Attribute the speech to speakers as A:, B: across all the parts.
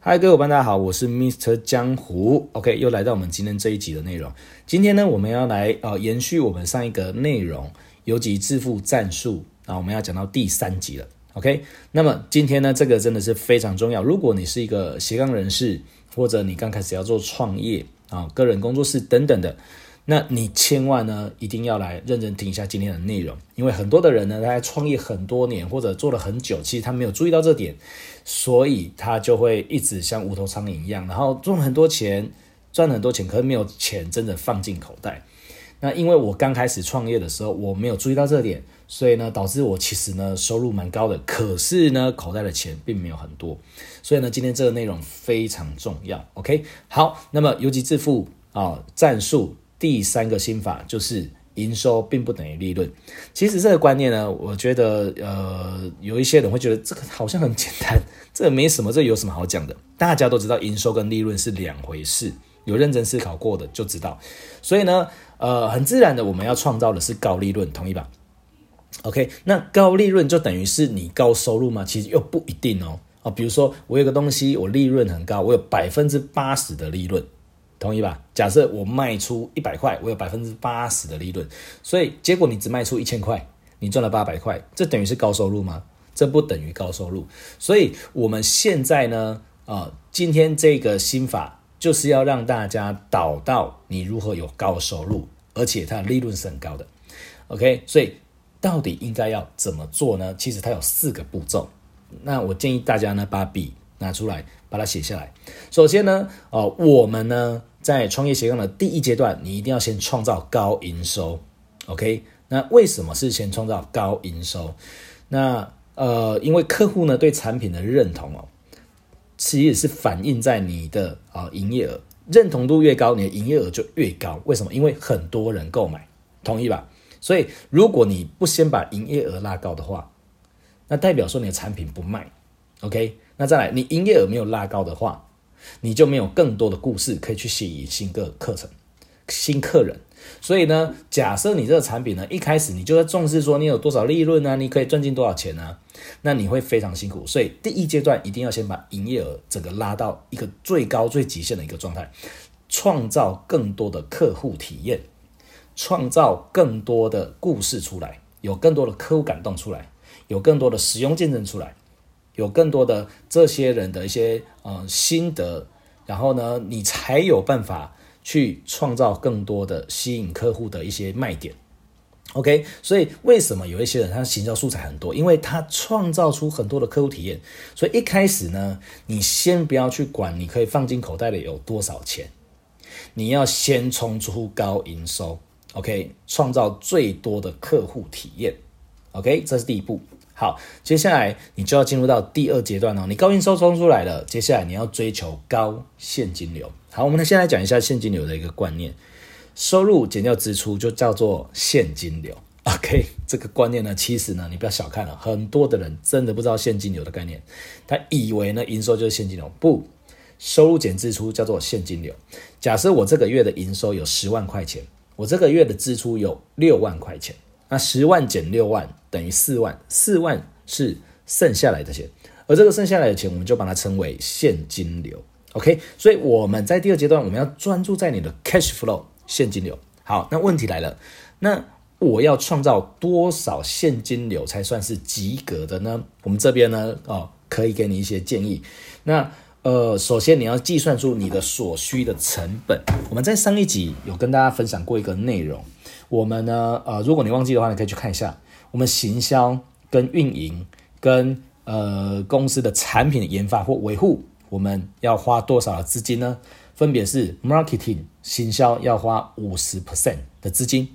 A: 嗨，各位伙伴，大家好，我是 Mister 江湖。OK，又来到我们今天这一集的内容。今天呢，我们要来呃延续我们上一个内容，尤其致富战术啊，我们要讲到第三集了。OK，那么今天呢，这个真的是非常重要。如果你是一个斜杠人士，或者你刚开始要做创业啊、个人工作室等等的。那你千万呢，一定要来认真听一下今天的内容，因为很多的人呢，他在创业很多年或者做了很久，其实他没有注意到这点，所以他就会一直像无头苍蝇一样，然后赚很多钱，赚很多钱，可是没有钱真的放进口袋。那因为我刚开始创业的时候，我没有注意到这点，所以呢，导致我其实呢收入蛮高的，可是呢口袋的钱并没有很多。所以呢，今天这个内容非常重要。OK，好，那么游击致富啊战术。第三个心法就是营收并不等于利润。其实这个观念呢，我觉得呃，有一些人会觉得这个好像很简单，这个没什么，这有什么好讲的？大家都知道营收跟利润是两回事，有认真思考过的就知道。所以呢，呃，很自然的我们要创造的是高利润，同意吧？OK，那高利润就等于是你高收入吗？其实又不一定哦。啊，比如说我有个东西，我利润很高，我有百分之八十的利润。同意吧？假设我卖出一百块，我有百分之八十的利润，所以结果你只卖出一千块，你赚了八百块，这等于是高收入吗？这不等于高收入。所以我们现在呢，啊，今天这个心法就是要让大家导到你如何有高收入，而且它的利润是很高的。OK，所以到底应该要怎么做呢？其实它有四个步骤。那我建议大家呢，把笔拿出来，把它写下来。首先呢，哦，我们呢。在创业斜杠的第一阶段，你一定要先创造高营收，OK？那为什么是先创造高营收？那呃，因为客户呢对产品的认同哦，其实是反映在你的啊营业额，认同度越高，你的营业额就越高。为什么？因为很多人购买，同意吧？所以如果你不先把营业额拉高的话，那代表说你的产品不卖，OK？那再来，你营业额没有拉高的话。你就没有更多的故事可以去吸引新个课程、新客人。所以呢，假设你这个产品呢，一开始你就在重视说你有多少利润啊，你可以赚进多少钱啊，那你会非常辛苦。所以第一阶段一定要先把营业额整个拉到一个最高、最极限的一个状态，创造更多的客户体验，创造更多的故事出来，有更多的客户感动出来，有更多的使用见证出来。有更多的这些人的一些呃心得，然后呢，你才有办法去创造更多的吸引客户的一些卖点。OK，所以为什么有一些人他行销素材很多？因为他创造出很多的客户体验。所以一开始呢，你先不要去管你可以放进口袋里有多少钱，你要先冲出高营收。OK，创造最多的客户体验。OK，这是第一步。好，接下来你就要进入到第二阶段哦。你高营收冲出来了，接下来你要追求高现金流。好，我们先来讲一下现金流的一个观念，收入减掉支出就叫做现金流。OK，这个观念呢，其实呢，你不要小看了，很多的人真的不知道现金流的概念，他以为呢营收就是现金流，不，收入减支出叫做现金流。假设我这个月的营收有十万块钱，我这个月的支出有六万块钱。那十万减六万等于四万，四万是剩下来的钱，而这个剩下来的钱，我们就把它称为现金流。OK，所以我们在第二阶段，我们要专注在你的 cash flow 现金流。好，那问题来了，那我要创造多少现金流才算是及格的呢？我们这边呢，哦，可以给你一些建议。那呃，首先你要计算出你的所需的成本。我们在上一集有跟大家分享过一个内容。我们呢，呃，如果你忘记的话，你可以去看一下。我们行销跟运营跟呃公司的产品的研发或维护，我们要花多少的资金呢？分别是 marketing 行销要花五十 percent 的资金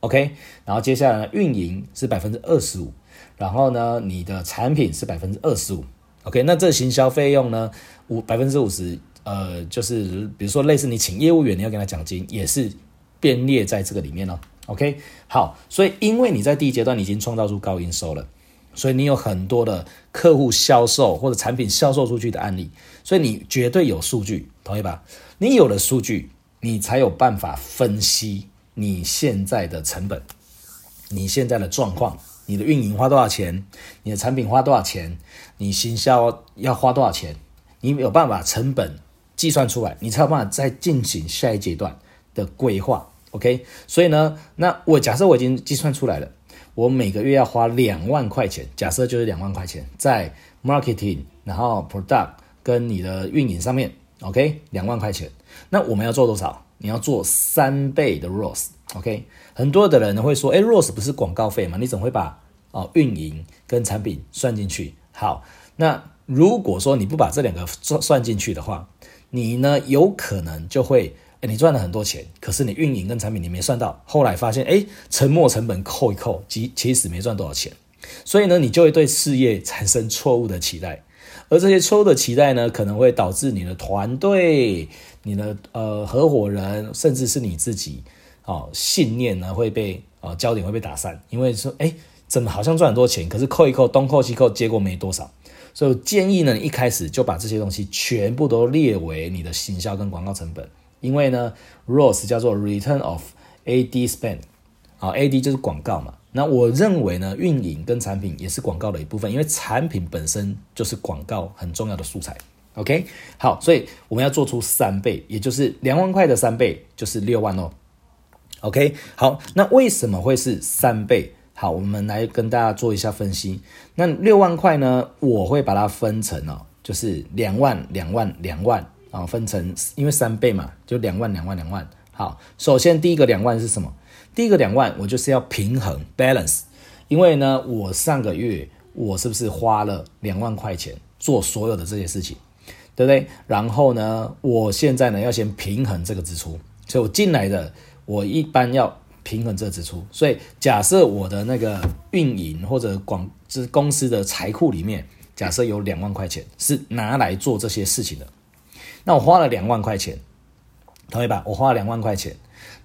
A: ，OK。然后接下来呢，运营是百分之二十五，然后呢，你的产品是百分之二十五，OK。那这行销费用呢，五百分之五十，呃，就是比如说类似你请业务员，你要给他奖金，也是编列在这个里面哦。OK，好，所以因为你在第一阶段你已经创造出高营收了，所以你有很多的客户销售或者产品销售出去的案例，所以你绝对有数据，同意吧？你有了数据，你才有办法分析你现在的成本，你现在的状况，你的运营花多少钱，你的产品花多少钱，你行销要花多少钱，你有办法成本计算出来，你才有办法再进行下一阶段的规划。OK，所以呢，那我假设我已经计算出来了，我每个月要花两万块钱，假设就是两万块钱在 marketing，然后 product 跟你的运营上面，OK，两万块钱，那我们要做多少？你要做三倍的 ROS，t OK，很多的人会说，哎，ROAS 不是广告费吗？你怎么会把哦运营跟产品算进去？好，那如果说你不把这两个算算进去的话，你呢有可能就会。哎，你赚了很多钱，可是你运营跟产品你没算到，后来发现，诶，沉没成本扣一扣，其其实没赚多少钱，所以呢，你就会对事业产生错误的期待，而这些错误的期待呢，可能会导致你的团队、你的呃合伙人，甚至是你自己，哦，信念呢会被呃焦点会被打散，因为说，诶，怎么好像赚很多钱，可是扣一扣，东扣西扣，结果没多少，所以建议呢，一开始就把这些东西全部都列为你的行销跟广告成本。因为呢，ROAS 叫做 Return of Ad Spend，啊，Ad 就是广告嘛。那我认为呢，运营跟产品也是广告的一部分，因为产品本身就是广告很重要的素材。OK，好，所以我们要做出三倍，也就是两万块的三倍就是六万哦。OK，好，那为什么会是三倍？好，我们来跟大家做一下分析。那六万块呢，我会把它分成哦，就是两万、两万、两万。啊，分成因为三倍嘛，就两万两万两万。好，首先第一个两万是什么？第一个两万，我就是要平衡 balance，因为呢，我上个月我是不是花了两万块钱做所有的这些事情，对不对？然后呢，我现在呢要先平衡这个支出，所以我进来的我一般要平衡这支出。所以假设我的那个运营或者广就是公司的财库里面，假设有两万块钱是拿来做这些事情的。那我花了两万块钱，同意吧？我花了两万块钱，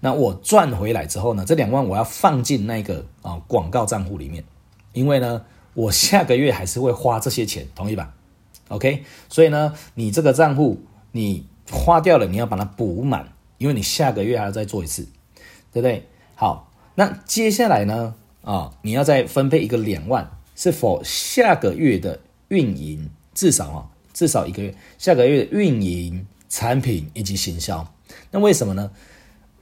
A: 那我赚回来之后呢？这两万我要放进那个啊广告账户里面，因为呢，我下个月还是会花这些钱，同意吧？OK，所以呢，你这个账户你花掉了，你要把它补满，因为你下个月还要再做一次，对不对？好，那接下来呢？啊，你要再分配一个两万，是否下个月的运营至少啊？至少一个月，下个月的运营、产品以及行销，那为什么呢？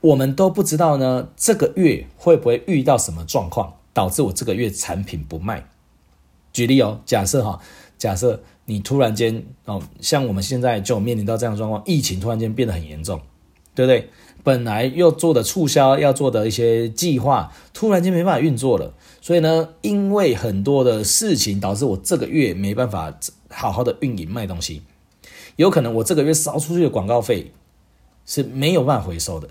A: 我们都不知道呢。这个月会不会遇到什么状况，导致我这个月产品不卖？举例哦，假设哈，假设你突然间哦，像我们现在就面临到这样的状况，疫情突然间变得很严重，对不对？本来又做的促销要做的一些计划，突然间没办法运作了。所以呢，因为很多的事情导致我这个月没办法好好的运营卖东西，有可能我这个月烧出去的广告费是没有办法回收的。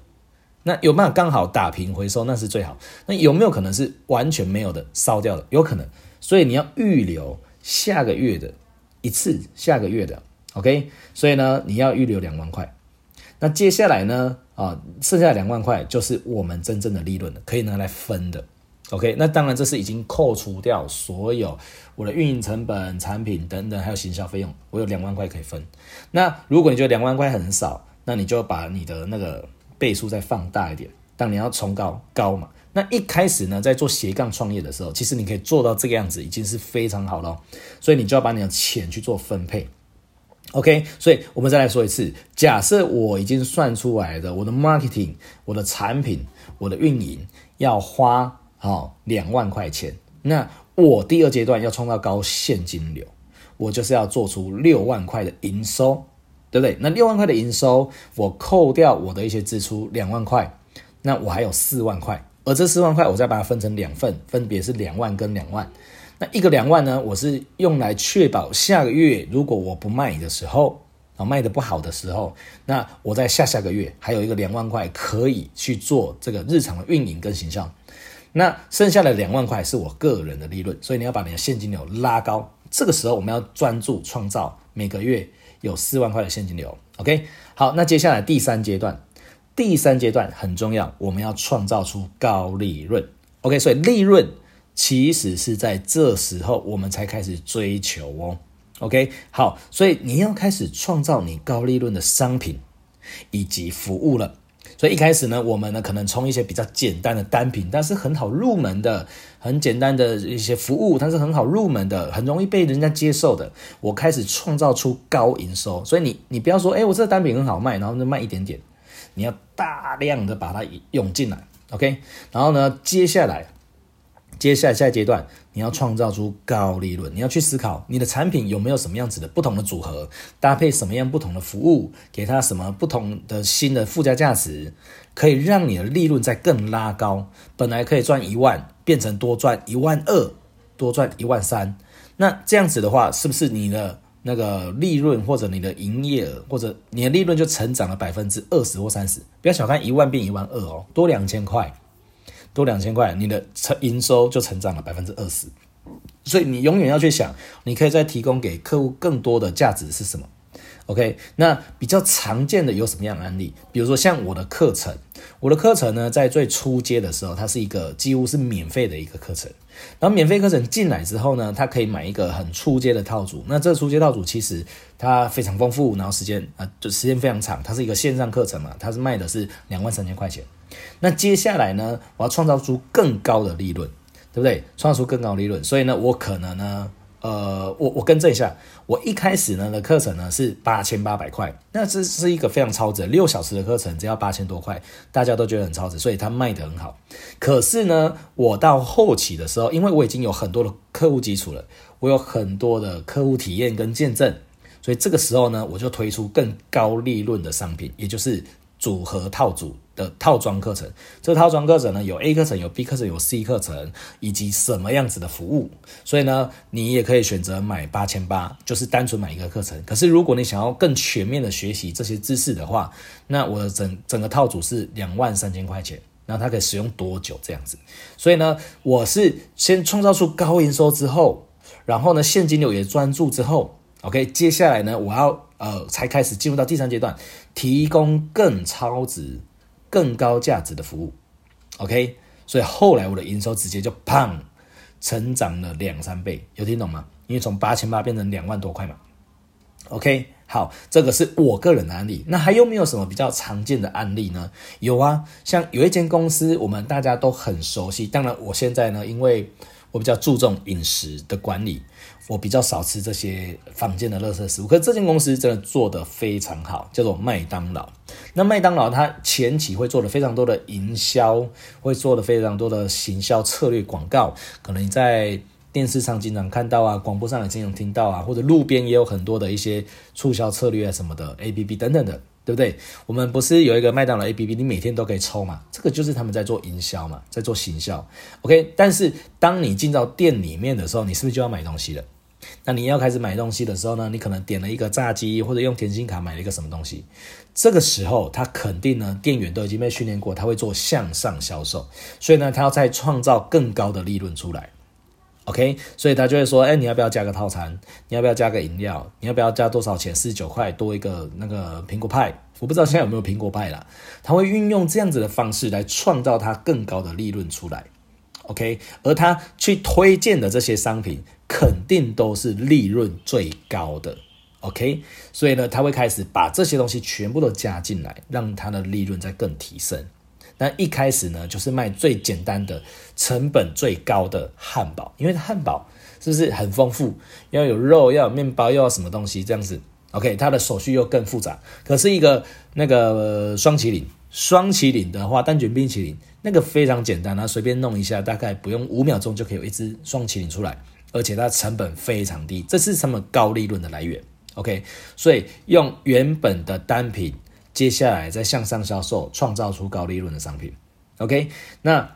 A: 那有办法刚好打平回收，那是最好。那有没有可能是完全没有的烧掉的？有可能。所以你要预留下个月的一次，下个月的 OK。所以呢，你要预留两万块。那接下来呢，啊，剩下两万块就是我们真正的利润了，可以拿来分的。OK，那当然这是已经扣除掉所有我的运营成本、产品等等，还有行销费用，我有两万块可以分。那如果你觉得两万块很少，那你就把你的那个倍数再放大一点。当你要冲高高嘛，那一开始呢，在做斜杠创业的时候，其实你可以做到这个样子，已经是非常好了。所以你就要把你的钱去做分配。OK，所以我们再来说一次，假设我已经算出来的我的 marketing、我的产品、我的运营要花。好，两万块钱。那我第二阶段要创造高现金流，我就是要做出六万块的营收，对不对？那六万块的营收，我扣掉我的一些支出两万块，那我还有四万块。而这四万块，我再把它分成两份，分别是两万跟两万。那一个两万呢，我是用来确保下个月如果我不卖的时候，啊卖得不好的时候，那我在下下个月还有一个两万块可以去做这个日常的运营跟形象。那剩下的两万块是我个人的利润，所以你要把你的现金流拉高。这个时候我们要专注创造每个月有四万块的现金流。OK，好，那接下来第三阶段，第三阶段很重要，我们要创造出高利润。OK，所以利润其实是在这时候我们才开始追求哦。OK，好，所以你要开始创造你高利润的商品以及服务了。所以一开始呢，我们呢可能从一些比较简单的单品，但是很好入门的，很简单的一些服务，但是很好入门的，很容易被人家接受的，我开始创造出高营收。所以你你不要说，哎，我这个单品很好卖，然后就卖一点点，你要大量的把它涌进来，OK？然后呢，接下来。接下来下一阶段，你要创造出高利润，你要去思考你的产品有没有什么样子的不同的组合，搭配什么样不同的服务，给它什么不同的新的附加价值，可以让你的利润再更拉高。本来可以赚一万，变成多赚一万二，多赚一万三。那这样子的话，是不是你的那个利润或者你的营业额或者你的利润就成长了百分之二十或三十？不要小看一万变一万二哦，多两千块。多两千块，你的成营收就成长了百分之二十，所以你永远要去想，你可以再提供给客户更多的价值是什么？OK，那比较常见的有什么样的案例？比如说像我的课程，我的课程呢，在最初阶的时候，它是一个几乎是免费的一个课程，然后免费课程进来之后呢，它可以买一个很初阶的套组，那这初阶套组其实它非常丰富，然后时间啊，就时间非常长，它是一个线上课程嘛，它是卖的是两万三千块钱。那接下来呢，我要创造出更高的利润，对不对？创造出更高利润，所以呢，我可能呢，呃，我我更正一下，我一开始呢的课程呢是八千八百块，那这是一个非常超值，六小时的课程只要八千多块，大家都觉得很超值，所以它卖得很好。可是呢，我到后期的时候，因为我已经有很多的客户基础了，我有很多的客户体验跟见证，所以这个时候呢，我就推出更高利润的商品，也就是。组合套组的套装课程，这个套装课程呢，有 A 课程，有 B 课程，有 C 课程，以及什么样子的服务。所以呢，你也可以选择买八千八，就是单纯买一个课程。可是如果你想要更全面的学习这些知识的话，那我整整个套组是两万三千块钱。那它可以使用多久这样子？所以呢，我是先创造出高营收之后，然后呢，现金流也专注之后，OK，接下来呢，我要。呃，才开始进入到第三阶段，提供更超值、更高价值的服务。OK，所以后来我的营收直接就砰，成长了两三倍，有听懂吗？因为从八千八变成两万多块嘛。OK，好，这个是我个人的案例。那还有没有什么比较常见的案例呢？有啊，像有一间公司，我们大家都很熟悉。当然，我现在呢，因为我比较注重饮食的管理。我比较少吃这些坊间的垃圾食物，可是这间公司真的做得非常好，叫做麦当劳。那麦当劳它前期会做的非常多的营销，会做的非常多的行销策略广告，可能你在电视上经常看到啊，广播上也经常听到啊，或者路边也有很多的一些促销策略啊什么的，APP 等等的。对不对？我们不是有一个麦当劳 APP，你每天都可以抽嘛？这个就是他们在做营销嘛，在做行销。OK，但是当你进到店里面的时候，你是不是就要买东西了？那你要开始买东西的时候呢，你可能点了一个炸鸡，或者用甜心卡买了一个什么东西。这个时候，他肯定呢，店员都已经被训练过，他会做向上销售，所以呢，他要再创造更高的利润出来。OK，所以他就会说，哎，你要不要加个套餐？你要不要加个饮料？你要不要加多少钱？四十九块多一个那个苹果派，我不知道现在有没有苹果派啦。他会运用这样子的方式来创造他更高的利润出来。OK，而他去推荐的这些商品，肯定都是利润最高的。OK，所以呢，他会开始把这些东西全部都加进来，让他的利润再更提升。那一开始呢，就是卖最简单的、成本最高的汉堡，因为汉堡是不是很丰富？要有肉，要有面包，又要什么东西这样子？OK，它的手续又更复杂。可是一个那个双麒麟，双麒麟的话，蛋卷冰淇淋那个非常简单，它随便弄一下，大概不用五秒钟就可以有一只双麒麟出来，而且它成本非常低，这是他们高利润的来源？OK，所以用原本的单品。接下来再向上销售，创造出高利润的商品。OK，那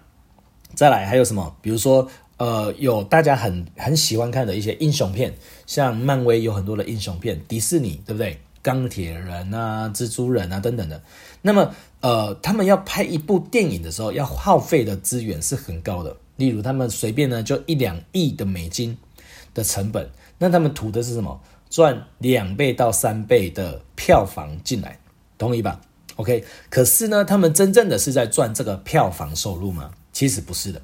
A: 再来还有什么？比如说，呃，有大家很很喜欢看的一些英雄片，像漫威有很多的英雄片，迪士尼对不对？钢铁人啊、蜘蛛人啊等等的。那么，呃，他们要拍一部电影的时候，要耗费的资源是很高的。例如，他们随便呢就一两亿的美金的成本，那他们图的是什么？赚两倍到三倍的票房进来。同意吧？OK，可是呢，他们真正的是在赚这个票房收入吗？其实不是的，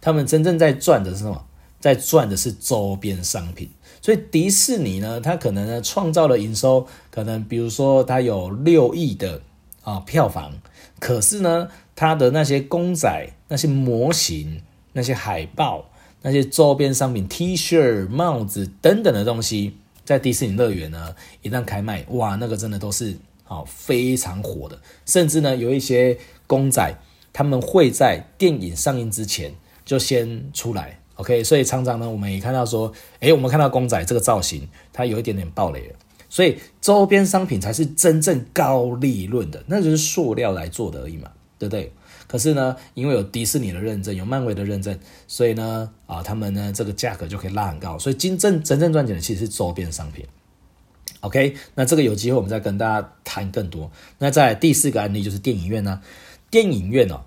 A: 他们真正在赚的是什么？在赚的是周边商品。所以迪士尼呢，它可能呢创造了营收，可能比如说它有六亿的啊票房，可是呢，它的那些公仔、那些模型、那些海报、那些周边商品、T 恤、帽子等等的东西，在迪士尼乐园呢，一旦开卖，哇，那个真的都是好非常火的，甚至呢，有一些公仔，他们会在电影上映之前就先出来。OK，所以常常呢，我们也看到说，诶，我们看到公仔这个造型，它有一点点爆雷了。所以周边商品才是真正高利润的，那就是塑料来做的而已嘛，对不对？可是呢，因为有迪士尼的认证，有漫威的认证，所以呢，啊，他们呢这个价格就可以拉很高。所以真正真正赚钱的其实是周边商品。OK，那这个有机会我们再跟大家谈更多。那在第四个案例就是电影院呢，电影院哦，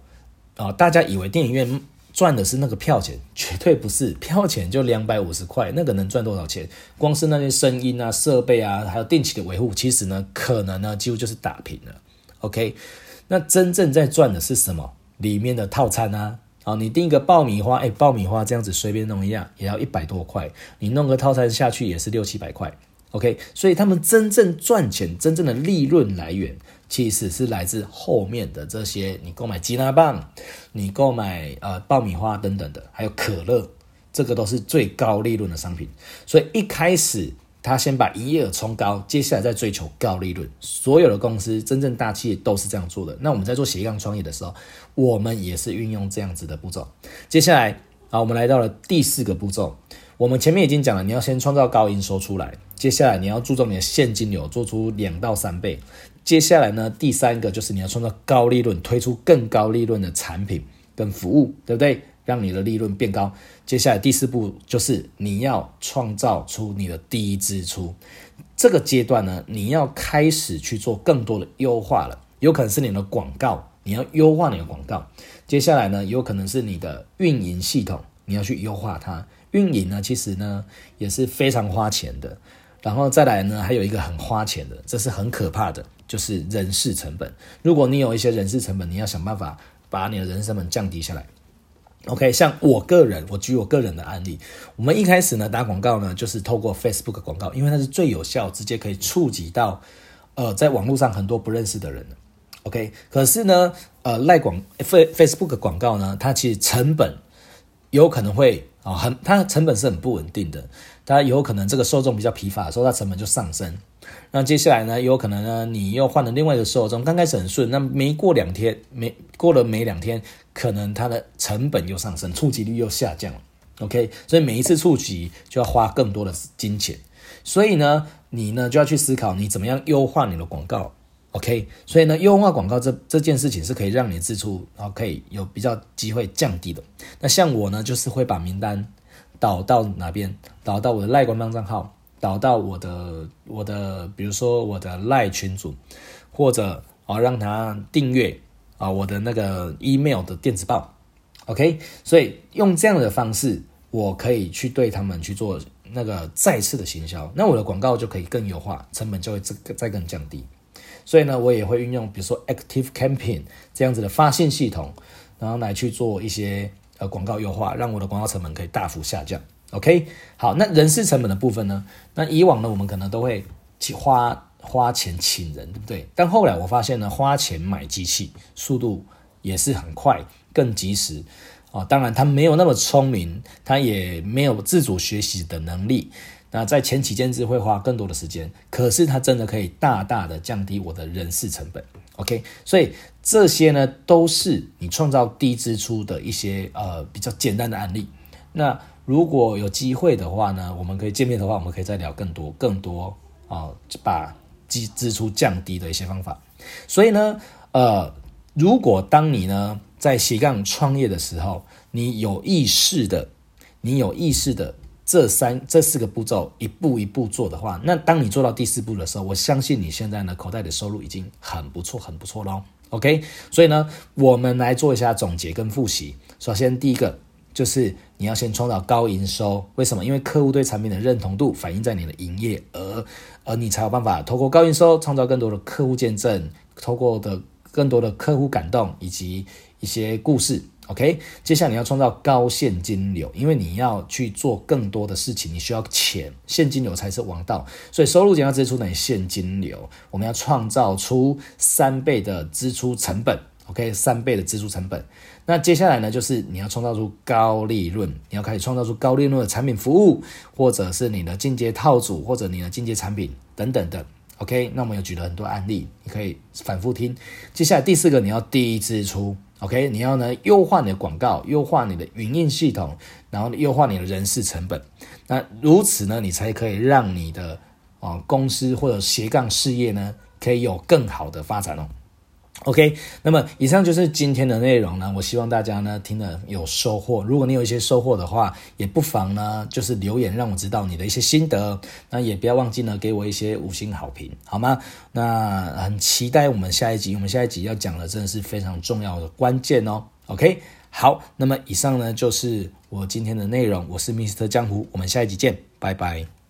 A: 啊，大家以为电影院。赚的是那个票钱，绝对不是 票钱就两百五十块，那个能赚多少钱？光是那些声音啊、设备啊，还有定期的维护，其实呢，可能呢几乎就是打平了。OK，那真正在赚的是什么？里面的套餐啊，好，你订一个爆米花，哎，爆米花这样子随便弄一样，也要一百多块，你弄个套餐下去也是六七百块。OK，所以他们真正赚钱、真正的利润来源。其实是来自后面的这些，你购买吉拿棒，你购买呃爆米花等等的，还有可乐，这个都是最高利润的商品。所以一开始他先把营业额冲高，接下来再追求高利润。所有的公司真正大企业都是这样做的。那我们在做斜杠创业的时候，我们也是运用这样子的步骤。接下来啊，我们来到了第四个步骤。我们前面已经讲了，你要先创造高营收出来，接下来你要注重你的现金流，做出两到三倍。接下来呢，第三个就是你要创造高利润，推出更高利润的产品跟服务，对不对？让你的利润变高。接下来第四步就是你要创造出你的第一支出。这个阶段呢，你要开始去做更多的优化了。有可能是你的广告，你要优化你的广告。接下来呢，有可能是你的运营系统，你要去优化它。运营呢，其实呢也是非常花钱的。然后再来呢，还有一个很花钱的，这是很可怕的。就是人事成本。如果你有一些人事成本，你要想办法把你的人事成本降低下来。OK，像我个人，我举我个人的案例，我们一开始呢打广告呢，就是透过 Facebook 广告，因为它是最有效，直接可以触及到呃在网络上很多不认识的人。OK，可是呢，呃赖广 Facebook 广告呢，它其实成本有可能会啊很，它成本是很不稳定的，它有可能这个受众比较疲乏的时候，它成本就上升。那接下来呢，有可能呢，你又换了另外一个受众，刚开始很顺，那没过两天，没过了没两天，可能它的成本又上升，触及率又下降。OK，所以每一次触及就要花更多的金钱，所以呢，你呢就要去思考你怎么样优化你的广告。OK，所以呢，优化广告这这件事情是可以让你支出，然后可以有比较机会降低的。那像我呢，就是会把名单导到哪边，导到我的赖官方账号。导到我的我的，比如说我的赖群组，或者啊让他订阅啊我的那个 email 的电子报，OK，所以用这样的方式，我可以去对他们去做那个再次的行销，那我的广告就可以更优化，成本就会再再更降低。所以呢，我也会运用比如说 Active Campaign 这样子的发信系统，然后来去做一些呃广告优化，让我的广告成本可以大幅下降。OK，好，那人事成本的部分呢？那以往呢，我们可能都会去花花钱请人，对不对？但后来我发现呢，花钱买机器，速度也是很快，更及时啊。当然，他没有那么聪明，他也没有自主学习的能力。那在前期建置会花更多的时间，可是它真的可以大大的降低我的人事成本。OK，所以这些呢，都是你创造低支出的一些呃比较简单的案例。那如果有机会的话呢，我们可以见面的话，我们可以再聊更多更多啊，把支支出降低的一些方法。所以呢，呃，如果当你呢在斜杠创业的时候，你有意识的，你有意识的这三这四个步骤一步一步做的话，那当你做到第四步的时候，我相信你现在呢口袋的收入已经很不错很不错喽。OK，所以呢，我们来做一下总结跟复习。首先第一个。就是你要先创造高营收，为什么？因为客户对产品的认同度反映在你的营业额，而你才有办法透过高营收创造更多的客户见证，透过的更多的客户感动以及一些故事。OK，接下来你要创造高现金流，因为你要去做更多的事情，你需要钱，现金流才是王道。所以收入减掉支出等于现金流，我们要创造出三倍的支出成本。OK，三倍的支出成本。那接下来呢，就是你要创造出高利润，你要开始创造出高利润的产品服务，或者是你的进阶套组，或者你的进阶产品等等的。OK，那我们有举了很多案例，你可以反复听。接下来第四个，你要低支出。OK，你要呢优化你的广告，优化你的营运系统，然后优化你的人事成本。那如此呢，你才可以让你的啊公司或者斜杠事业呢，可以有更好的发展哦。OK，那么以上就是今天的内容呢。我希望大家呢听了有收获。如果你有一些收获的话，也不妨呢就是留言让我知道你的一些心得。那也不要忘记呢给我一些五星好评，好吗？那很期待我们下一集。我们下一集要讲的真的是非常重要的关键哦。OK，好，那么以上呢就是我今天的内容。我是 Mr. 江湖，我们下一集见，拜拜。